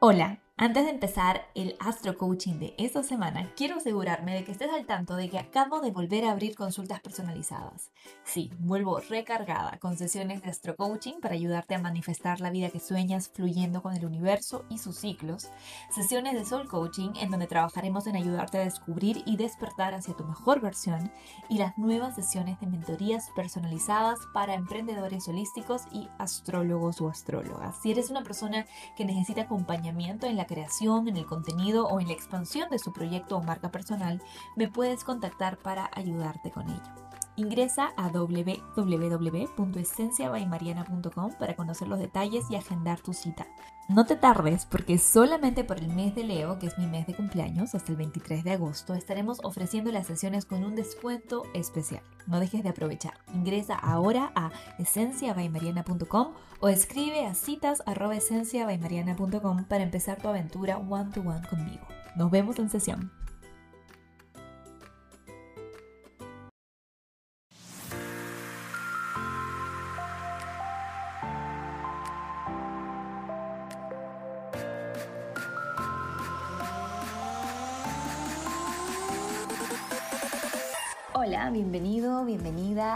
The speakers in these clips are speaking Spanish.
Hola, antes de empezar el Astro Coaching de esta semana, quiero asegurarme de que estés al tanto de que acabo de volver a abrir consultas personalizadas. Sí, vuelvo recargada con sesiones de Astro Coaching para ayudarte a manifestar la vida que sueñas fluyendo con el universo y sus ciclos. Sesiones de Soul Coaching en donde trabajaremos en ayudarte a descubrir y despertar hacia tu mejor versión. Y las nuevas sesiones de mentorías personalizadas para emprendedores holísticos y astrólogos o astrólogas. Si eres una persona que necesita acompañamiento en la creación, en el contenido o en la expansión de su proyecto o marca personal, me puedes contactar para ayudarte con ello. Ingresa a www.esenciabaymariana.com para conocer los detalles y agendar tu cita. No te tardes porque solamente por el mes de Leo, que es mi mes de cumpleaños, hasta el 23 de agosto, estaremos ofreciendo las sesiones con un descuento especial. No dejes de aprovechar. Ingresa ahora a esenciabaymariana.com o escribe a citas.esenciabaymariana.com para empezar tu aventura one to one conmigo. Nos vemos en sesión.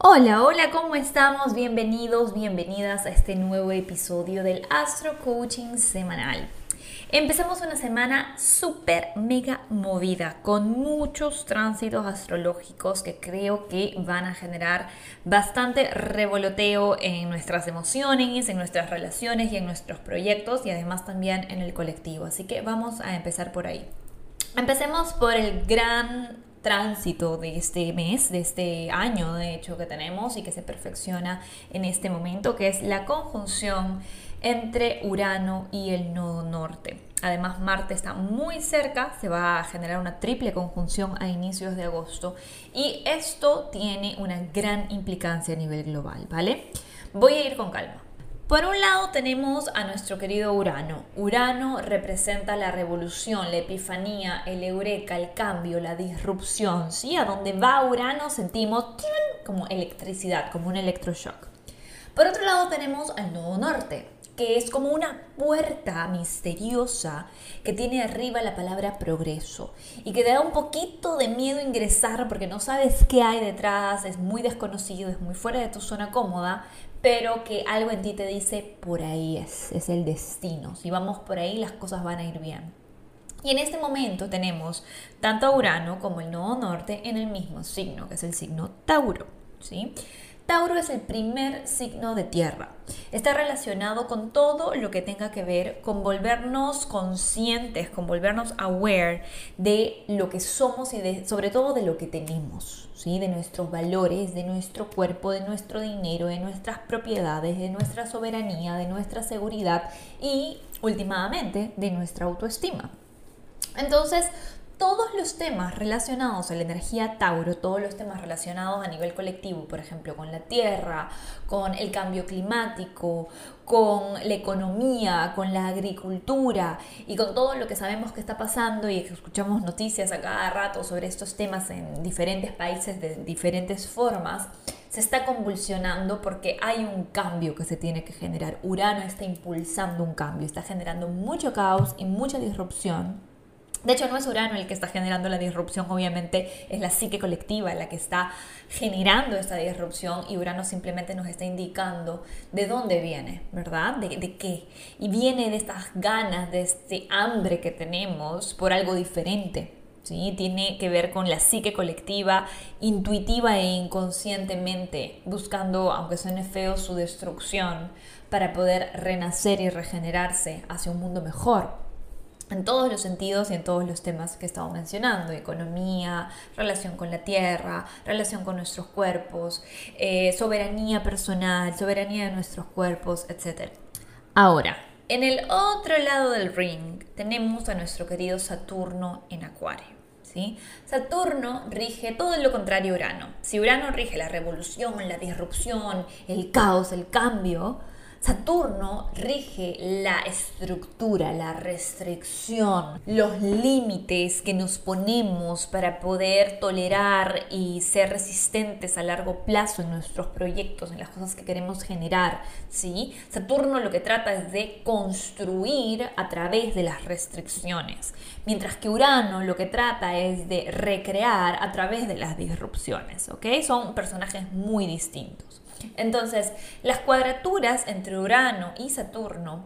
Hola, hola, ¿cómo estamos? Bienvenidos, bienvenidas a este nuevo episodio del Astro Coaching semanal. Empezamos una semana súper mega movida con muchos tránsitos astrológicos que creo que van a generar bastante revoloteo en nuestras emociones, en nuestras relaciones y en nuestros proyectos y además también en el colectivo. Así que vamos a empezar por ahí. Empecemos por el gran tránsito de este mes, de este año de hecho que tenemos y que se perfecciona en este momento, que es la conjunción entre Urano y el nodo norte. Además, Marte está muy cerca, se va a generar una triple conjunción a inicios de agosto y esto tiene una gran implicancia a nivel global, ¿vale? Voy a ir con calma. Por un lado tenemos a nuestro querido Urano. Urano representa la revolución, la epifanía, el eureka, el cambio, la disrupción. ¿sí? A donde va Urano sentimos como electricidad, como un electroshock. Por otro lado tenemos al nodo norte, que es como una puerta misteriosa que tiene arriba la palabra progreso y que te da un poquito de miedo ingresar porque no sabes qué hay detrás, es muy desconocido, es muy fuera de tu zona cómoda, pero que algo en ti te dice, por ahí es, es el destino. Si vamos por ahí, las cosas van a ir bien. Y en este momento tenemos tanto a Urano como el nodo norte en el mismo signo, que es el signo Tauro. ¿sí? Tauro es el primer signo de tierra. Está relacionado con todo lo que tenga que ver con volvernos conscientes, con volvernos aware de lo que somos y de, sobre todo de lo que tenemos, ¿sí? de nuestros valores, de nuestro cuerpo, de nuestro dinero, de nuestras propiedades, de nuestra soberanía, de nuestra seguridad y últimamente de nuestra autoestima. Entonces, todos los temas relacionados a la energía Tauro, todos los temas relacionados a nivel colectivo, por ejemplo, con la tierra, con el cambio climático, con la economía, con la agricultura y con todo lo que sabemos que está pasando y escuchamos noticias a cada rato sobre estos temas en diferentes países de diferentes formas, se está convulsionando porque hay un cambio que se tiene que generar. Urano está impulsando un cambio, está generando mucho caos y mucha disrupción de hecho, no es Urano el que está generando la disrupción, obviamente es la psique colectiva la que está generando esta disrupción y Urano simplemente nos está indicando de dónde viene, ¿verdad? De, de, qué. Y viene de estas ganas, de este hambre que tenemos por algo diferente. ¿sí? Tiene que ver con la psique colectiva, intuitiva e inconscientemente, buscando, aunque suene feo, su destrucción para poder renacer y regenerarse hacia un mundo mejor en todos los sentidos y en todos los temas que estamos mencionando, economía, relación con la tierra, relación con nuestros cuerpos, eh, soberanía personal, soberanía de nuestros cuerpos, etc. Ahora, En el otro lado del ring tenemos a nuestro querido Saturno en Acuario. ¿sí? Saturno rige todo lo contrario a Urano. Si Urano rige la revolución, la disrupción, el caos, el cambio, Saturno rige la estructura, la restricción, los límites que nos ponemos para poder tolerar y ser resistentes a largo plazo en nuestros proyectos, en las cosas que queremos generar. ¿sí? Saturno lo que trata es de construir a través de las restricciones, mientras que Urano lo que trata es de recrear a través de las disrupciones. ¿ok? Son personajes muy distintos. Entonces, las cuadraturas entre Urano y Saturno,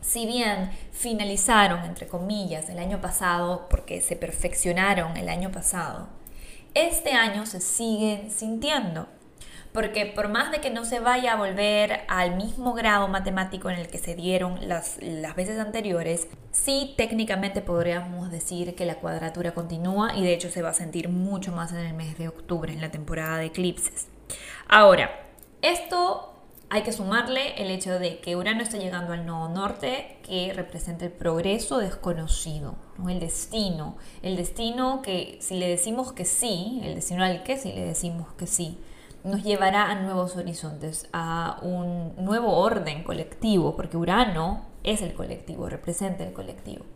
si bien finalizaron, entre comillas, el año pasado, porque se perfeccionaron el año pasado, este año se siguen sintiendo. Porque por más de que no se vaya a volver al mismo grado matemático en el que se dieron las, las veces anteriores, sí técnicamente podríamos decir que la cuadratura continúa y de hecho se va a sentir mucho más en el mes de octubre, en la temporada de eclipses. Ahora, esto hay que sumarle el hecho de que Urano está llegando al nodo norte, que representa el progreso desconocido, el destino. El destino que si le decimos que sí, el destino al que si le decimos que sí, nos llevará a nuevos horizontes, a un nuevo orden colectivo, porque Urano es el colectivo, representa el colectivo.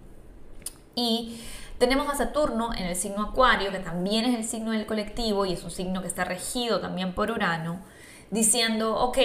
Y tenemos a Saturno en el signo Acuario, que también es el signo del colectivo y es un signo que está regido también por Urano diciendo, ok,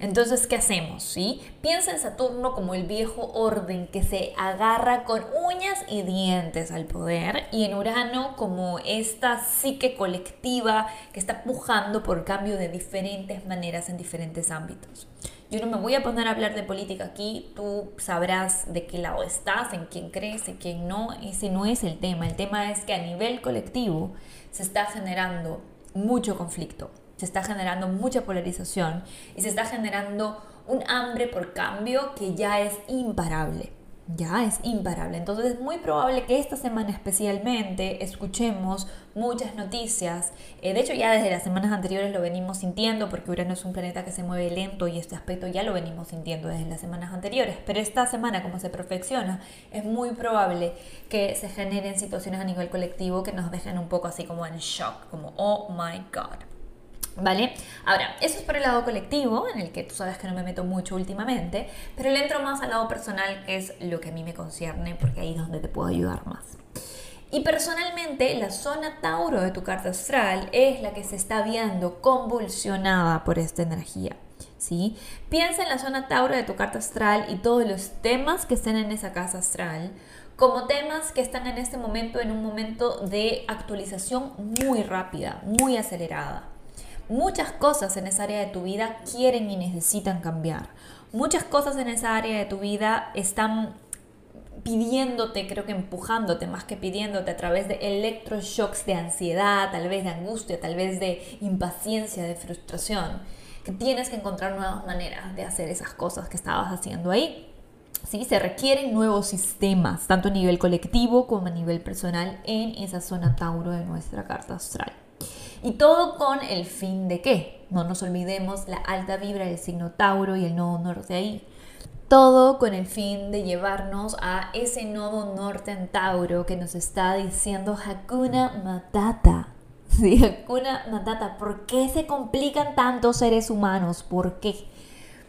entonces, ¿qué hacemos? ¿Sí? Piensa en Saturno como el viejo orden que se agarra con uñas y dientes al poder y en Urano como esta psique colectiva que está pujando por cambio de diferentes maneras en diferentes ámbitos. Yo no me voy a poner a hablar de política aquí, tú sabrás de qué lado estás, en quién crees, en quién no, ese no es el tema. El tema es que a nivel colectivo se está generando mucho conflicto se está generando mucha polarización y se está generando un hambre por cambio que ya es imparable. Ya es imparable. Entonces es muy probable que esta semana especialmente escuchemos muchas noticias. Eh, de hecho ya desde las semanas anteriores lo venimos sintiendo porque Urano es un planeta que se mueve lento y este aspecto ya lo venimos sintiendo desde las semanas anteriores. Pero esta semana como se perfecciona es muy probable que se generen situaciones a nivel colectivo que nos dejen un poco así como en shock, como oh my god. ¿Vale? Ahora, eso es por el lado colectivo, en el que tú sabes que no me meto mucho últimamente, pero le entro más al lado personal, que es lo que a mí me concierne, porque ahí es donde te puedo ayudar más. Y personalmente, la zona Tauro de tu carta astral es la que se está viendo convulsionada por esta energía. ¿sí? Piensa en la zona Tauro de tu carta astral y todos los temas que estén en esa casa astral como temas que están en este momento en un momento de actualización muy rápida, muy acelerada. Muchas cosas en esa área de tu vida quieren y necesitan cambiar. Muchas cosas en esa área de tu vida están pidiéndote, creo que empujándote más que pidiéndote a través de electroshocks de ansiedad, tal vez de angustia, tal vez de impaciencia, de frustración, que tienes que encontrar nuevas maneras de hacer esas cosas que estabas haciendo ahí. ¿Sí? Se requieren nuevos sistemas, tanto a nivel colectivo como a nivel personal, en esa zona Tauro de nuestra carta astral. Y todo con el fin de qué? No nos olvidemos la alta vibra del signo Tauro y el nodo norte ahí. Todo con el fin de llevarnos a ese nodo norte en Tauro que nos está diciendo Hakuna Matata. Sí, Hakuna Matata. ¿Por qué se complican tantos seres humanos? ¿Por qué?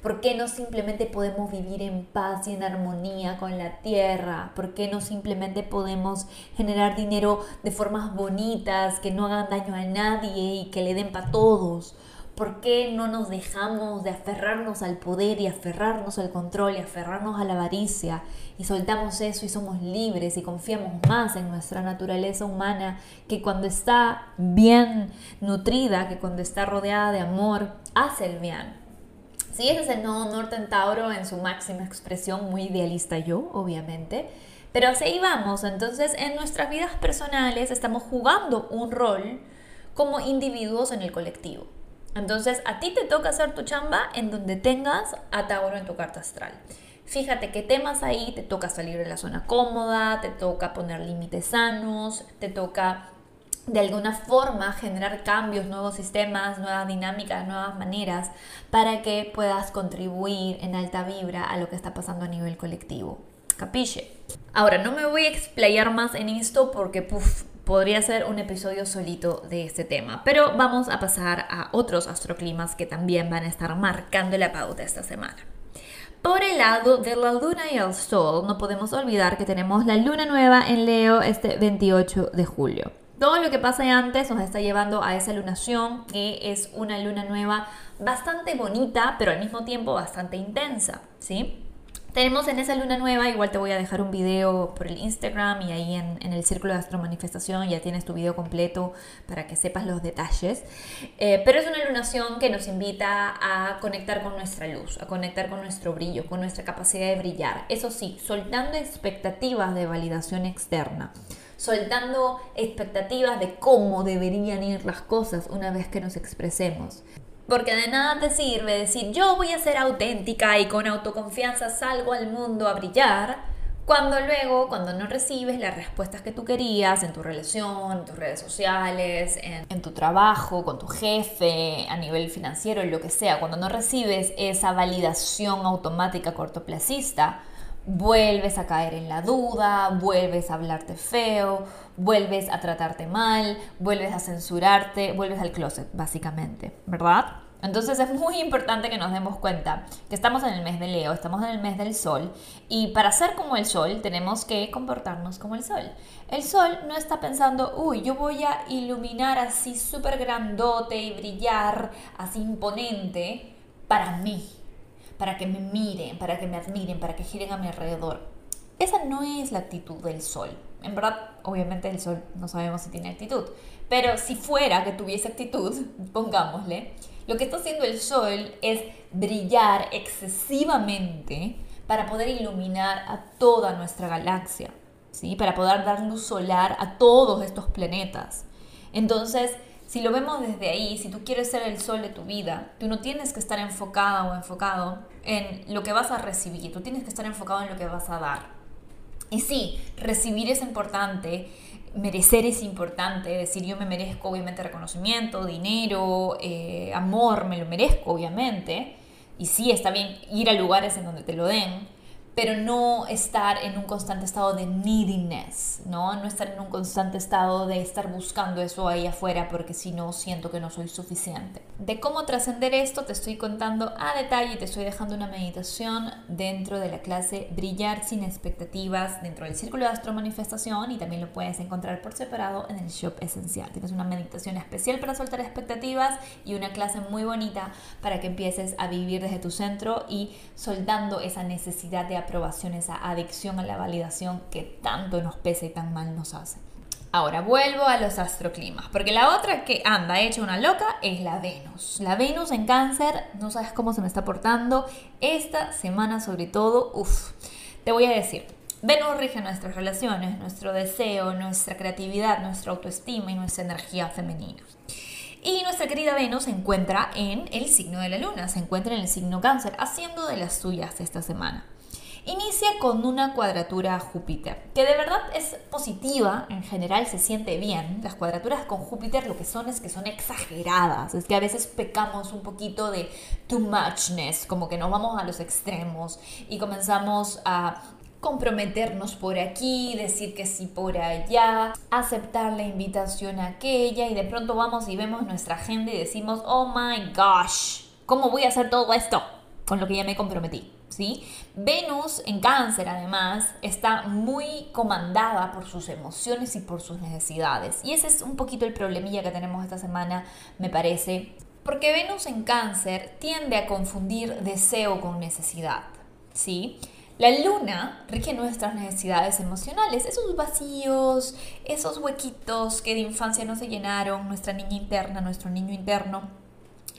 ¿Por qué no simplemente podemos vivir en paz y en armonía con la tierra? ¿Por qué no simplemente podemos generar dinero de formas bonitas, que no hagan daño a nadie y que le den para todos? ¿Por qué no nos dejamos de aferrarnos al poder y aferrarnos al control y aferrarnos a la avaricia y soltamos eso y somos libres y confiamos más en nuestra naturaleza humana que cuando está bien nutrida, que cuando está rodeada de amor, hace el bien? Sí, ese es el nodo norte en Tauro en su máxima expresión, muy idealista yo, obviamente. Pero así vamos, entonces en nuestras vidas personales estamos jugando un rol como individuos en el colectivo. Entonces a ti te toca hacer tu chamba en donde tengas a Tauro en tu carta astral. Fíjate qué temas ahí, te toca salir de la zona cómoda, te toca poner límites sanos, te toca de alguna forma generar cambios, nuevos sistemas, nuevas dinámicas, nuevas maneras para que puedas contribuir en alta vibra a lo que está pasando a nivel colectivo. Capiche. Ahora, no me voy a explayar más en esto porque podría ser un episodio solito de este tema, pero vamos a pasar a otros astroclimas que también van a estar marcando la pauta esta semana. Por el lado de la luna y el sol, no podemos olvidar que tenemos la luna nueva en Leo este 28 de julio. Todo lo que pasa antes nos está llevando a esa lunación, que es una luna nueva bastante bonita, pero al mismo tiempo bastante intensa, ¿sí? Tenemos en esa luna nueva, igual te voy a dejar un video por el Instagram y ahí en, el círculo de Astro Manifestación ya tienes tu video completo para que sepas los detalles. Eh, pero es una lunación que nos invita a conectar con nuestra luz, a conectar con nuestro brillo, con nuestra capacidad de brillar. Eso sí, soltando expectativas de validación externa soltando expectativas de cómo deberían ir las cosas una vez que nos expresemos. Porque de nada te sirve decir yo voy a ser auténtica y con autoconfianza salgo al mundo a brillar, cuando luego, cuando no recibes las respuestas que tú querías en tu relación, en tus redes sociales, en, en, tu trabajo, con tu jefe, a nivel financiero, en lo que sea, cuando no recibes esa validación automática cortoplacista, vuelves a caer en la duda, vuelves a hablarte feo, vuelves a tratarte mal, vuelves a censurarte, vuelves al closet, básicamente, ¿verdad? Entonces es muy importante que nos demos cuenta que estamos en el mes de Leo, estamos en el mes del Sol y para ser como el Sol tenemos que comportarnos como el Sol. El Sol no está pensando, uy, yo voy a iluminar así súper grandote y brillar así imponente para mí para que me miren, para que me admiren, para que giren a mi alrededor. Esa no es la actitud del sol. En verdad, obviamente el sol no sabemos si tiene actitud, pero si fuera que tuviese actitud, pongámosle, lo que está haciendo el sol es brillar excesivamente para poder iluminar a toda nuestra galaxia, ¿sí? Para poder dar luz solar a todos estos planetas. Entonces, si lo vemos desde ahí, si tú quieres ser el sol de tu vida, tú no tienes que estar enfocada o enfocado en lo que vas a recibir, tú tienes que estar enfocado en lo que vas a dar. Y sí, recibir es importante, merecer es importante, decir yo me merezco obviamente reconocimiento, dinero, eh, amor, me lo merezco obviamente. Y sí, está bien ir a lugares en donde te lo den, pero no estar en un constante estado de neediness, ¿no? No estar en un constante estado de estar buscando eso ahí afuera porque si no siento que no soy suficiente. De cómo trascender esto te estoy contando a detalle y te estoy dejando una meditación dentro de la clase Brillar sin expectativas dentro del círculo de astro manifestación y también lo puedes encontrar por separado en el shop esencial. Tienes una meditación especial para soltar expectativas y una clase muy bonita para que empieces a vivir desde tu centro y soltando esa necesidad de aprobación, esa adicción a la validación que tanto nos pesa y tan mal nos hace. Ahora vuelvo a los astroclimas, porque la otra que anda hecha una loca es la Venus. La Venus en cáncer, no sabes cómo se me está portando esta semana sobre todo, uff, te voy a decir, Venus rige nuestras relaciones, nuestro deseo, nuestra creatividad, nuestra autoestima y nuestra energía femenina. Y nuestra querida Venus se encuentra en el signo de la luna, se encuentra en el signo cáncer, haciendo de las suyas esta semana. Inicia con una cuadratura a Júpiter, que de verdad es positiva, en general se siente bien. Las cuadraturas con Júpiter lo que son es que son exageradas, es que a veces pecamos un poquito de too muchness, como que nos vamos a los extremos y comenzamos a comprometernos por aquí, decir que sí por allá, aceptar la invitación aquella y de pronto vamos y vemos nuestra agenda y decimos, oh my gosh, ¿cómo voy a hacer todo esto con lo que ya me comprometí? Venus en cáncer además está muy comandada por sus emociones y por sus necesidades. Y ese es un poquito el problemilla que tenemos esta semana, me parece. Porque Venus en cáncer tiende a confundir deseo con necesidad, ¿sí? La luna rige nuestras necesidades emocionales, esos vacíos, esos huequitos que de infancia no se llenaron, nuestra niña interna, nuestro niño interno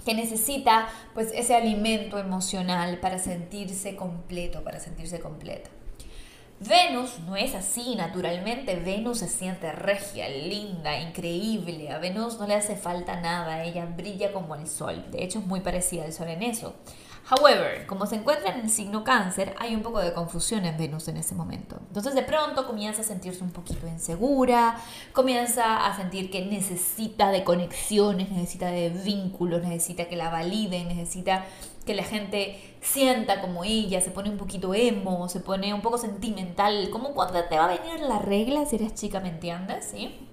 que necesita pues ese alimento emocional para sentirse completo, para sentirse completa. Venus no es así naturalmente, Venus se siente regia, linda, increíble, a Venus no le hace falta nada, ella brilla como el sol, de hecho es muy parecida al sol en eso. However, como se encuentra en el signo cáncer, hay un poco de confusión en Venus en ese momento. Entonces de pronto comienza a sentirse un poquito insegura, comienza a sentir que necesita de conexiones, necesita de vínculos, necesita que la validen, necesita que la gente sienta como ella, se pone un poquito emo, se pone un poco sentimental, como cuando te va a venir la regla si eres chica, ¿me entiendes? ¿Sí?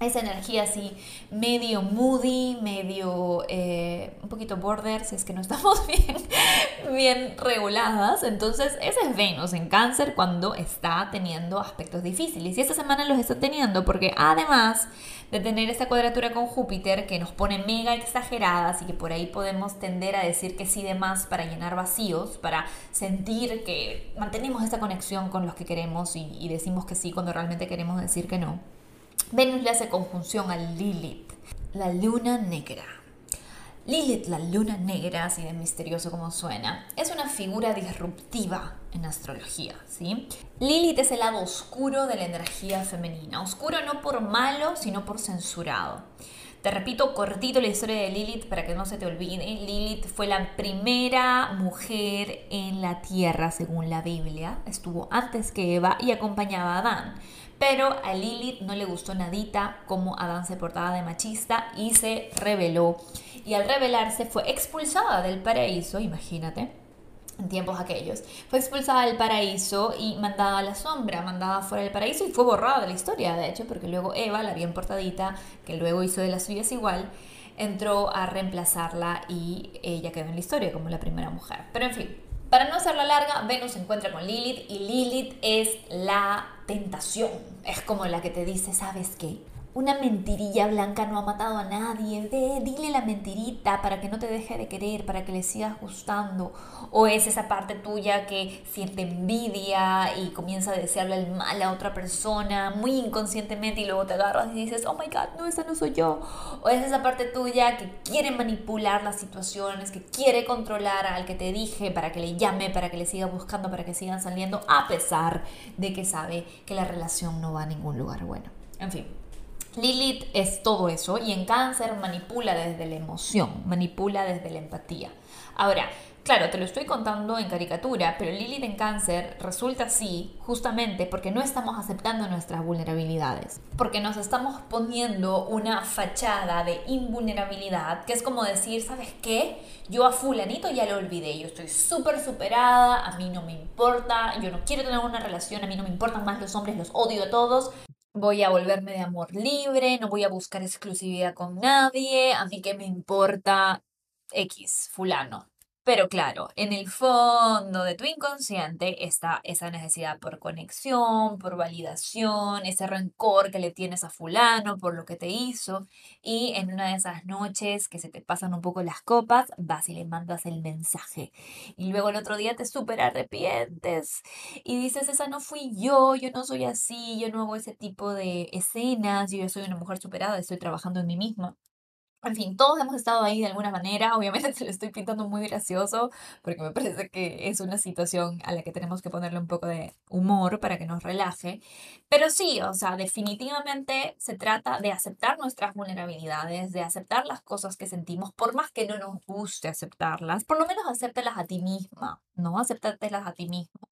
Esa energía así medio moody, medio eh, un poquito border, si es que no estamos bien, bien reguladas. Entonces, ese es Venus en cáncer cuando está teniendo aspectos difíciles. Y esta semana los está teniendo porque además de tener esta cuadratura con Júpiter que nos pone mega exageradas y que por ahí podemos tender a decir que sí de más para llenar vacíos, para sentir que mantenemos esta conexión con los que queremos y decimos que sí cuando realmente queremos decir que no Venus le hace conjunción a Lilith, la luna negra. Lilith, la luna negra, así de misterioso como suena, es una figura disruptiva en astrología, ¿sí? Lilith es el lado oscuro de la energía femenina, oscuro no por malo, sino por censurado. Te repito cortito la historia de Lilith para que no se te olvide. Lilith fue la primera mujer en la tierra según la Biblia. Estuvo antes que Eva y acompañaba a Adán. Pero a Lilith no le gustó nadita cómo Adán se portaba de machista y se rebeló. Y al rebelarse fue expulsada del paraíso, imagínate, en tiempos aquellos. Fue expulsada del paraíso y mandada a la sombra, mandada fuera del paraíso y fue borrada de la historia, de hecho, porque luego Eva, la bien portadita, que luego hizo de las suyas igual, entró a reemplazarla y ella quedó en la historia como la primera mujer. Pero en fin, para no hacerla larga, Venus se encuentra con Lilith y Lilith es la tentación. Es como la que te dice, ¿sabes qué? Una mentirilla blanca no ha matado a nadie. dile la mentirita para que no te deje de querer, para que le sigas gustando. O es esa parte tuya que siente envidia y comienza a desearle el mal a otra persona muy inconscientemente y luego te agarras y dices, oh my god, no, esa no soy yo. O es esa parte tuya que quiere manipular las situaciones, que quiere controlar al que te dije para que le llame, para que le siga buscando, para que sigan saliendo, a pesar de que sabe que la relación no va a ningún lugar bueno. En fin. Lilith es todo eso y en cáncer manipula desde la emoción, manipula desde la empatía. Ahora, claro, te lo estoy contando en caricatura, pero Lilith en cáncer resulta así justamente porque no estamos aceptando nuestras vulnerabilidades, porque nos estamos poniendo una fachada de invulnerabilidad, que es como decir, ¿sabes qué? Yo a fulanito ya lo olvidé, yo estoy súper superada, a mí no me importa, yo no quiero tener una relación, a mí no me importan más los hombres, los odio a todos, voy a volverme de amor libre, no voy a buscar exclusividad con nadie, a mí que me importa X, fulano. Pero claro, en el fondo de tu inconsciente está esa necesidad por conexión, por validación, ese rencor que le tienes a fulano por lo que te hizo. Y en una de esas noches que se te pasan un poco las copas, vas y le mandas el mensaje. Y luego el otro día te súper arrepientes y dices, esa no fui yo, yo no soy así, yo no hago ese tipo de escenas, yo soy una mujer superada, estoy trabajando en mí misma. En fin, todos hemos estado ahí de alguna manera. Obviamente te lo estoy pintando muy gracioso porque me parece que es una situación a la que tenemos que ponerle un poco de humor para que nos relaje. Pero sí, o sea, definitivamente se trata de aceptar nuestras vulnerabilidades, de aceptar las cosas que sentimos, por más que no nos guste aceptarlas, por lo menos acéptelas a ti misma, ¿no? Aceptártelas a ti mismo.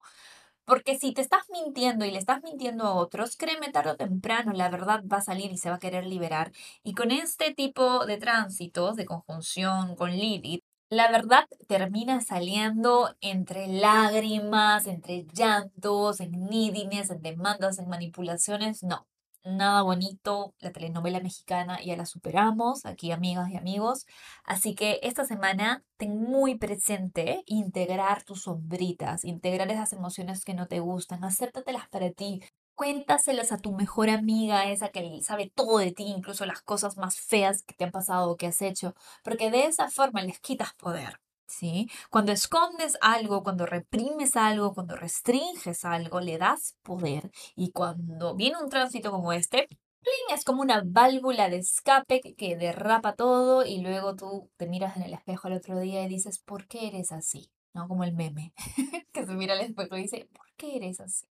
Porque si te estás mintiendo y le estás mintiendo a otros, créeme, tarde o temprano la verdad va a salir y se va a querer liberar. Y con este tipo de tránsitos, de conjunción con Lilith, la verdad termina saliendo entre lágrimas, entre llantos, en neediness, en demandas, en manipulaciones. No, nada bonito, la telenovela mexicana ya la superamos, aquí amigas y amigos. Así que esta semana ten muy presente integrar tus sombritas, integrar esas emociones que no te gustan, acéptatelas para ti. Cuéntaselas a tu mejor amiga, esa que sabe todo de ti, incluso las cosas más feas que te han pasado o que has hecho, porque de esa forma les quitas poder. ¿Sí? Cuando escondes algo, cuando reprimes algo, cuando restringes algo, le das poder. Y cuando viene un tránsito como este, es como una válvula de escape que derrapa todo y luego tú te miras en el espejo al otro día y dices, ¿por qué eres así? ¿No? Como el meme, que se mira al espejo y dice, ¿por qué eres así?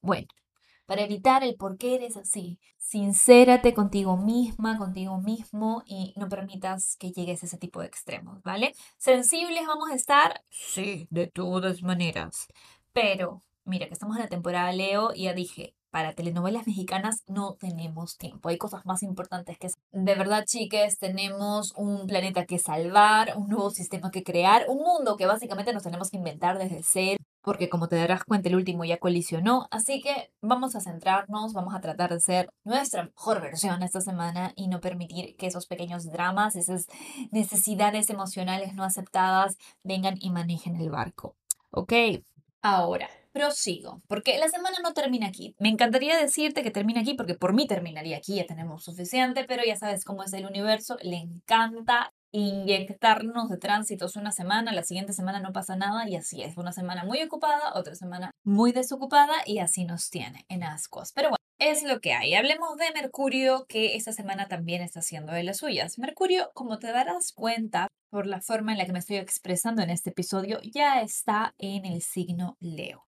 Bueno, para evitar el por qué eres así. Sincérate contigo misma, contigo mismo y no permitas que llegues a ese tipo de extremos, ¿vale? Sensibles vamos a estar, sí, de todas maneras. Pero, mira, que estamos en la temporada Leo y ya dije, para telenovelas mexicanas no tenemos tiempo. Hay cosas más importantes que... De verdad, chiques, tenemos un planeta que salvar, un nuevo sistema que crear, un mundo que básicamente nos tenemos que inventar desde cero porque como te darás cuenta el último ya colisionó, así que vamos a centrarnos, vamos a tratar de ser nuestra mejor versión esta semana y no permitir que esos pequeños dramas, esas necesidades emocionales no aceptadas vengan y manejen el barco. ¿Ok? Ahora, prosigo, porque la semana no termina aquí. Me encantaría decirte que termina aquí porque por mí terminaría aquí, ya tenemos suficiente, pero ya sabes cómo es el universo, le encanta inyectarnos de tránsitos una semana, la siguiente semana no pasa nada y así es. Una semana muy ocupada, otra semana muy desocupada y así nos tiene en ascuas. Pero bueno, es lo que hay. Hablemos de Mercurio, que esta semana también está haciendo de las suyas. Mercurio, como te darás cuenta por la forma en la que me estoy expresando en este episodio, ya está en el signo Leo.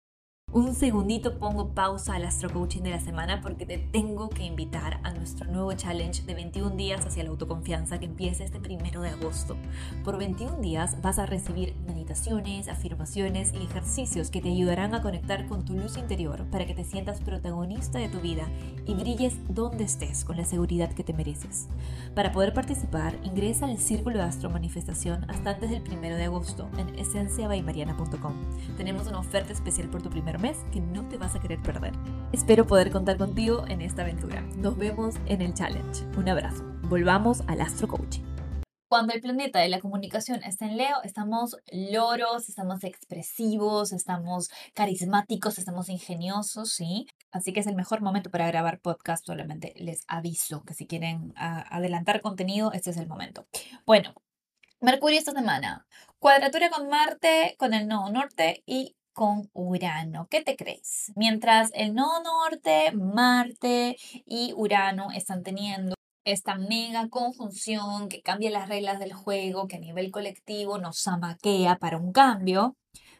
Un segundito pongo pausa al Astro Coaching de la semana porque te tengo que invitar a nuestro nuevo challenge de 21 días hacia la autoconfianza que empieza este primero de agosto. Por 21 días vas a recibir meditaciones, afirmaciones y ejercicios que te ayudarán a conectar con tu luz interior para que te sientas protagonista de tu vida y brilles donde estés con la seguridad que te mereces. Para poder participar, ingresa al Círculo de Astro Manifestación hasta antes del primero de agosto en esenciabaymariana.com. Tenemos una oferta especial por tu mes que no te vas a querer perder. Espero poder contar contigo en esta aventura. Nos vemos en el challenge. Un abrazo. Volvamos al Astro Coaching. Cuando el planeta de la comunicación está en Leo, estamos loros, estamos expresivos, estamos carismáticos, estamos ingeniosos, ¿sí? Así que es el mejor momento para grabar podcast, solamente les aviso que si quieren adelantar contenido, este es el momento. Bueno, Mercurio esta semana, cuadratura con Marte, con el nodo norte y con Urano. ¿Qué te crees? Mientras el nodo norte, Marte y Urano están teniendo esta mega conjunción que cambia las reglas del juego, que a nivel colectivo nos amaquea para un cambio,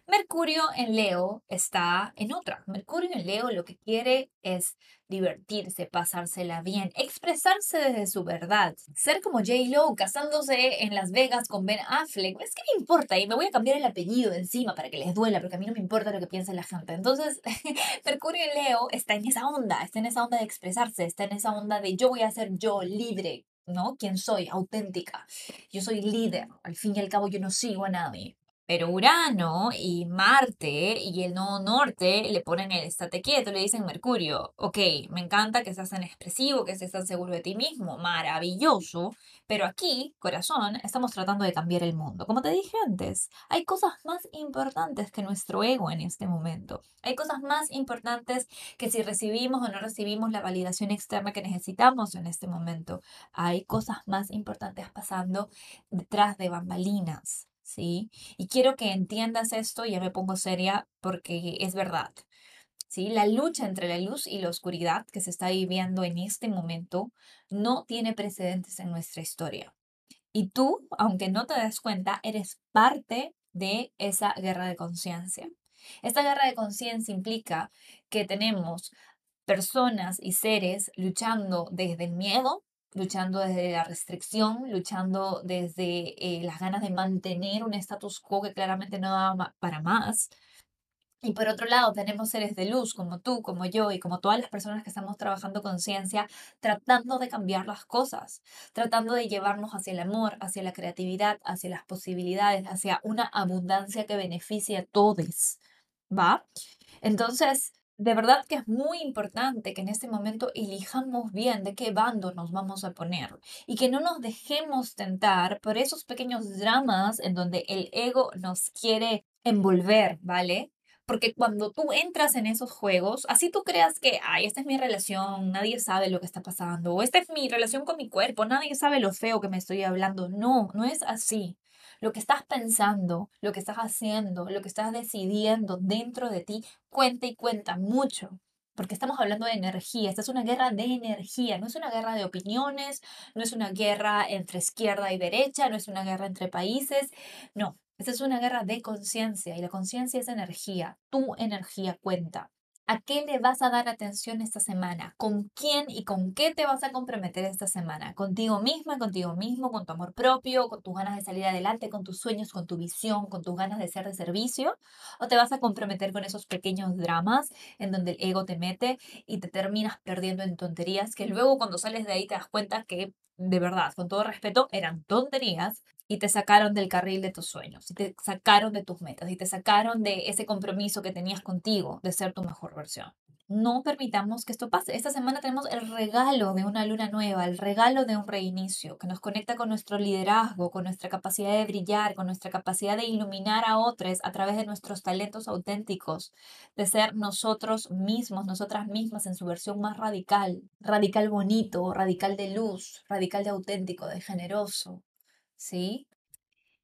Mercurio en Leo está en otra. Mercurio en Leo lo que quiere es divertirse, pasársela bien, expresarse desde su verdad, ser como J. Lo casándose en Las Vegas con Ben Affleck. Es que me importa y me voy a cambiar el apellido encima para que les duela, porque a mí no me importa lo que piense la gente. Entonces, Mercurio en Leo está en esa onda, está en esa onda de expresarse, está en esa onda de yo voy a ser yo libre, ¿no? ¿Quién soy? Auténtica. Yo soy líder. Al fin y al cabo yo no sigo a nadie. Pero Urano y Marte y el nodo norte le ponen el estate quieto, le dicen Mercurio, ok, me encanta que seas tan expresivo, que estés tan seguro de ti mismo, maravilloso, pero aquí, corazón, estamos tratando de cambiar el mundo. Como te dije antes, hay cosas más importantes que nuestro ego en este momento. Hay cosas más importantes que si recibimos o no recibimos la validación externa que necesitamos en este momento. Hay cosas más importantes pasando detrás de bambalinas. ¿Sí? Y quiero que entiendas esto, ya me pongo seria porque es verdad. ¿Sí? La lucha entre la luz y la oscuridad que se está viviendo en este momento no tiene precedentes en nuestra historia. Y tú, aunque no te des cuenta, eres parte de esa guerra de conciencia. Esta guerra de conciencia implica que tenemos personas y seres luchando desde el miedo, luchando desde la restricción, luchando desde eh, las ganas de mantener un status quo que claramente no da para más. Y por otro lado, tenemos seres de luz como tú, como yo y como todas las personas que estamos trabajando con ciencia, tratando de cambiar las cosas, tratando de llevarnos hacia el amor, hacia la creatividad, hacia las posibilidades, hacia una abundancia que beneficie a todos. ¿Va? Entonces, de verdad que es muy importante que en este momento elijamos bien de qué bando nos vamos a poner y que no nos dejemos tentar por esos pequeños dramas en donde el ego nos quiere envolver, ¿vale? Porque cuando tú entras en esos juegos, así tú creas que, ay, esta es mi relación, nadie sabe lo que está pasando, o esta es mi relación con mi cuerpo, nadie sabe lo feo que me estoy hablando. No, no es así. Lo que estás pensando, lo que estás haciendo, lo que estás decidiendo dentro de ti, cuenta y cuenta mucho. Porque estamos hablando de energía. Esta es una guerra de energía. No es una guerra de opiniones, no es una guerra entre izquierda y derecha, no es una guerra entre países. No, esta es una guerra de conciencia y la conciencia es energía. Tu energía cuenta. ¿A qué le vas a dar atención esta semana? ¿Con quién y con qué te vas a comprometer esta semana? ¿Contigo misma, contigo mismo, con tu amor propio, con tus ganas de salir adelante, con tus sueños, con tu visión, con tus ganas de ser de servicio? ¿O te vas a comprometer con esos pequeños dramas en donde el ego te mete y te terminas perdiendo en tonterías que luego cuando sales de ahí te das cuenta que de verdad, con todo respeto, eran tonterías y te sacaron del carril de tus sueños, y te sacaron de tus metas, y te sacaron de ese compromiso que tenías contigo de ser tu mejor versión. No permitamos que esto pase. Esta semana tenemos el regalo de una luna nueva, el regalo de un reinicio que nos conecta con nuestro liderazgo, con nuestra capacidad de brillar, con nuestra capacidad de iluminar a otros a través de nuestros talentos auténticos, de ser nosotros mismos, nosotras mismas en su versión más radical, radical bonito, radical de luz, radical de auténtico, de generoso, ¿sí?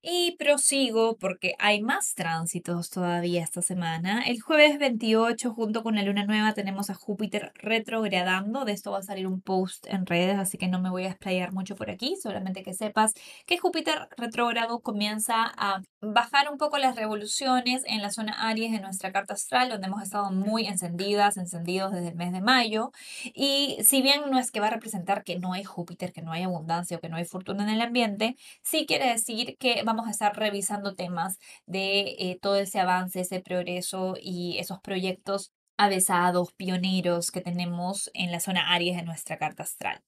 Y prosigo porque hay más tránsitos todavía esta semana. El jueves 28, junto con la luna nueva, tenemos a Júpiter retrogradando. De esto va a salir un post en redes, así que no me voy a explayar mucho por aquí. Solamente que sepas que Júpiter retrogrado comienza a bajar un poco las revoluciones en la zona Aries de nuestra carta astral, donde hemos estado muy encendidas, encendidos desde el mes de mayo. Y si bien no es que va a representar que no hay Júpiter, que no hay abundancia o que no hay fortuna en el ambiente, sí quiere decir que va vamos a estar revisando temas de eh, todo ese avance, ese progreso y esos proyectos avesados, pioneros que tenemos en la zona Aries de nuestra carta astral.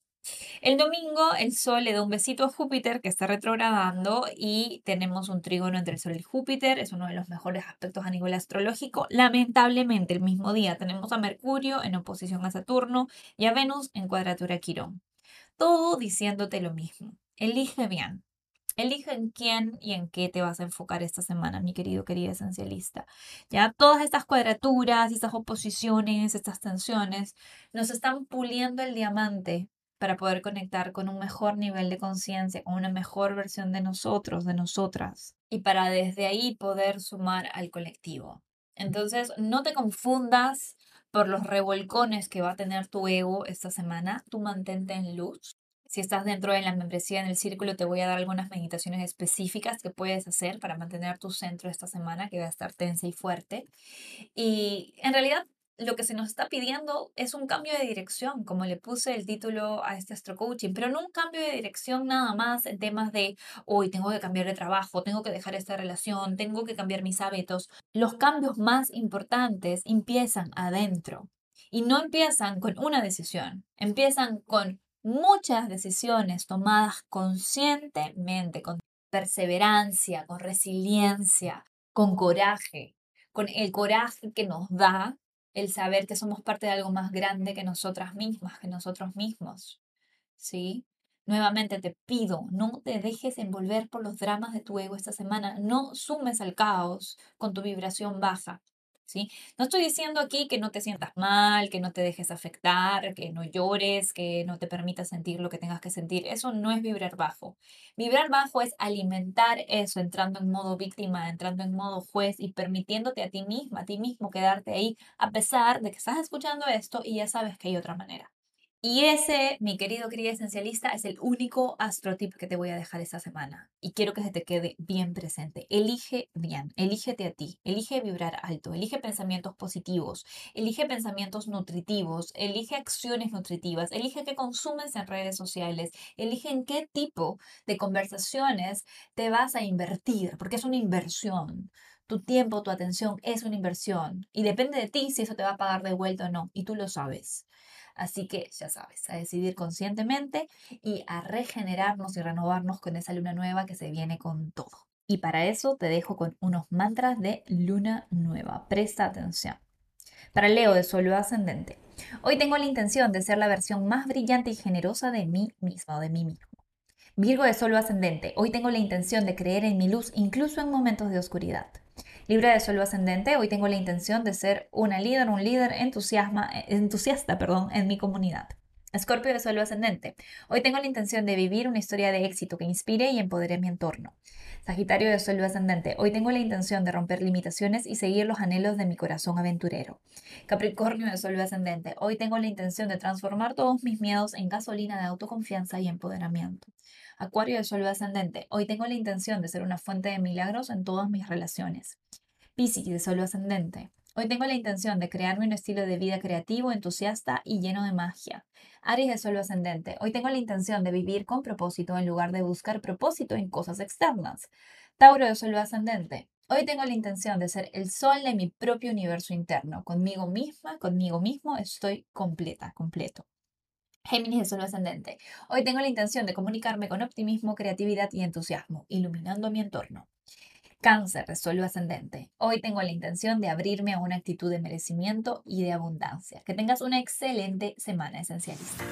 El domingo el Sol le da un besito a Júpiter que está retrogradando y tenemos un trígono entre el Sol y Júpiter. Es uno de los mejores aspectos a nivel astrológico. Lamentablemente el mismo día tenemos a Mercurio en oposición a Saturno y a Venus en cuadratura a Quirón. Todo diciéndote lo mismo. Elige bien. Elige en quién y en qué te vas a enfocar esta semana, mi querido, querida esencialista. Ya todas estas cuadraturas, estas oposiciones, estas tensiones, nos están puliendo el diamante para poder conectar con un mejor nivel de conciencia, con una mejor versión de nosotros, de nosotras, y para desde ahí poder sumar al colectivo. Entonces, no te confundas por los revolcones que va a tener tu ego esta semana, tú mantente en luz, si estás dentro de la membresía en el círculo, te voy a dar algunas meditaciones específicas que puedes hacer para mantener tu centro esta semana, que va a estar tensa y fuerte. Y en realidad, lo que se nos está pidiendo es un cambio de dirección, como le puse el título a este astro coaching, pero no un cambio de dirección nada más en temas de hoy tengo que cambiar de trabajo, tengo que dejar esta relación, tengo que cambiar mis hábitos. Los cambios más importantes empiezan adentro y no empiezan con una decisión, empiezan con muchas decisiones tomadas conscientemente, con perseverancia, con resiliencia, con coraje, con el coraje que nos da el saber que somos parte de algo más grande que nosotras mismas, que nosotros mismos. ¿Sí? Nuevamente te pido, no te dejes envolver por los dramas de tu ego esta semana, no sumes al caos con tu vibración baja. No estoy diciendo aquí que no te sientas mal, que no te dejes afectar, que no llores, que no te permitas sentir lo que tengas que sentir. Eso no es vibrar bajo. Vibrar bajo es alimentar eso, entrando en modo víctima, entrando en modo juez y permitiéndote a ti misma, a ti mismo quedarte ahí, a pesar de que estás escuchando esto y ya sabes que hay otra manera. Y ese, mi querido querida esencialista, es el único astrotip que te voy a dejar esta semana. Y quiero que se te quede bien presente. Elige bien, elígete a ti, elige vibrar alto, elige pensamientos positivos, elige pensamientos nutritivos, elige acciones nutritivas, elige qué consumes en redes sociales, elige en qué tipo de conversaciones te vas a invertir, porque es una inversión. Tu tiempo, tu atención es una inversión y depende de ti si eso te va a pagar de vuelta o no, y tú lo sabes. Así que ya sabes, a decidir conscientemente y a regenerarnos y renovarnos con esa luna nueva que se viene con todo. Y para eso te dejo con unos mantras de luna nueva. Presta atención. Para Leo de Suelo Ascendente. Hoy tengo la intención de ser la versión más brillante y generosa de mí misma o de mí mismo. Virgo de Solo Ascendente. Hoy tengo la intención de creer en mi luz incluso en momentos de oscuridad. Libra de Suelo Ascendente, hoy tengo la intención de ser una líder, un líder entusiasma, entusiasta perdón, en mi comunidad. Escorpio de Suelo Ascendente, hoy tengo la intención de vivir una historia de éxito que inspire y empodere mi entorno. Sagitario de Suelo Ascendente, hoy tengo la intención de romper limitaciones y seguir los anhelos de mi corazón aventurero. Capricornio de Suelo Ascendente, hoy tengo la intención de transformar todos mis miedos en gasolina de autoconfianza y empoderamiento. Acuario de Sol ascendente. Hoy tengo la intención de ser una fuente de milagros en todas mis relaciones. Piscis de Sol ascendente. Hoy tengo la intención de crearme un estilo de vida creativo, entusiasta y lleno de magia. Aries de Sol ascendente. Hoy tengo la intención de vivir con propósito en lugar de buscar propósito en cosas externas. Tauro de Sol ascendente. Hoy tengo la intención de ser el sol de mi propio universo interno. Conmigo misma, conmigo mismo estoy completa, completo. Géminis de Sol ascendente. Hoy tengo la intención de comunicarme con optimismo, creatividad y entusiasmo, iluminando mi entorno. Cáncer Sol ascendente. Hoy tengo la intención de abrirme a una actitud de merecimiento y de abundancia. Que tengas una excelente semana esencialista.